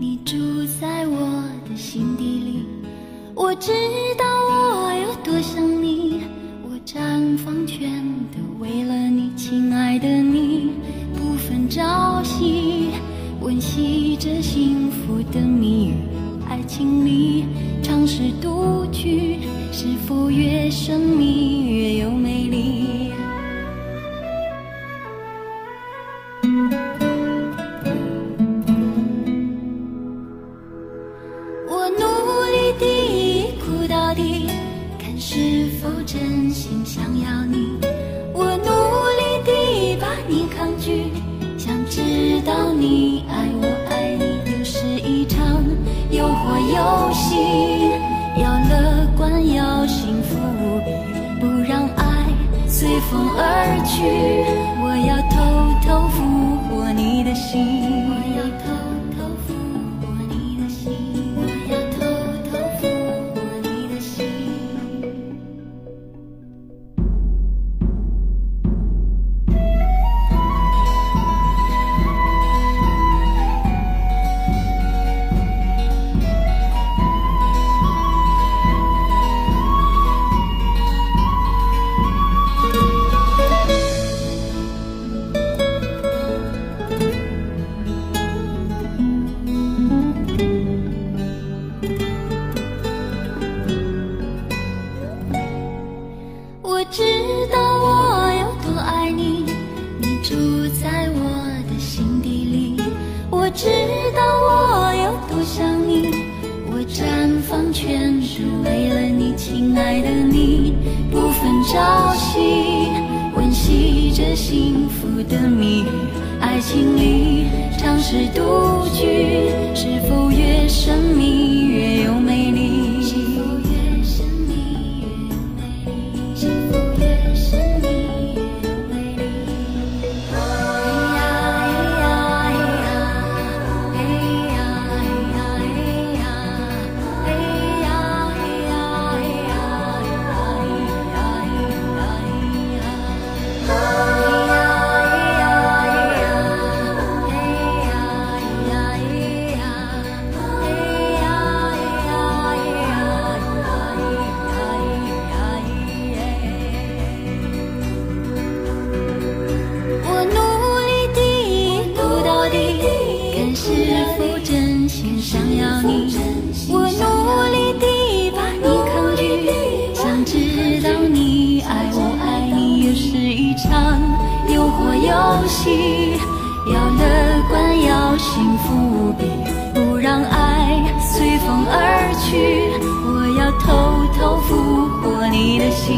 你住在我的心底里。我知道我有多想你。我绽放全都为了你亲爱的你。不分朝夕温习着幸福的谜语爱情里尝试独具是否越生命是否真心想要你。我努力地把你抗拒，想知道你爱我爱你，又是一场诱惑游戏。要乐观，要幸福，不让爱随风而去。知道我有多爱你，你住在我的心底里。我知道我有多想你，我绽放全是为了你，亲爱的你，不分朝夕，温习着幸福的谜语。爱情里常是独居，是否越神秘越有魅是否真心想要你。我努力地把你抗拒，想知道你爱我爱你，又是一场诱惑游戏。要乐观，要幸福无比，不让爱随风而去。我要偷偷俘获你的心。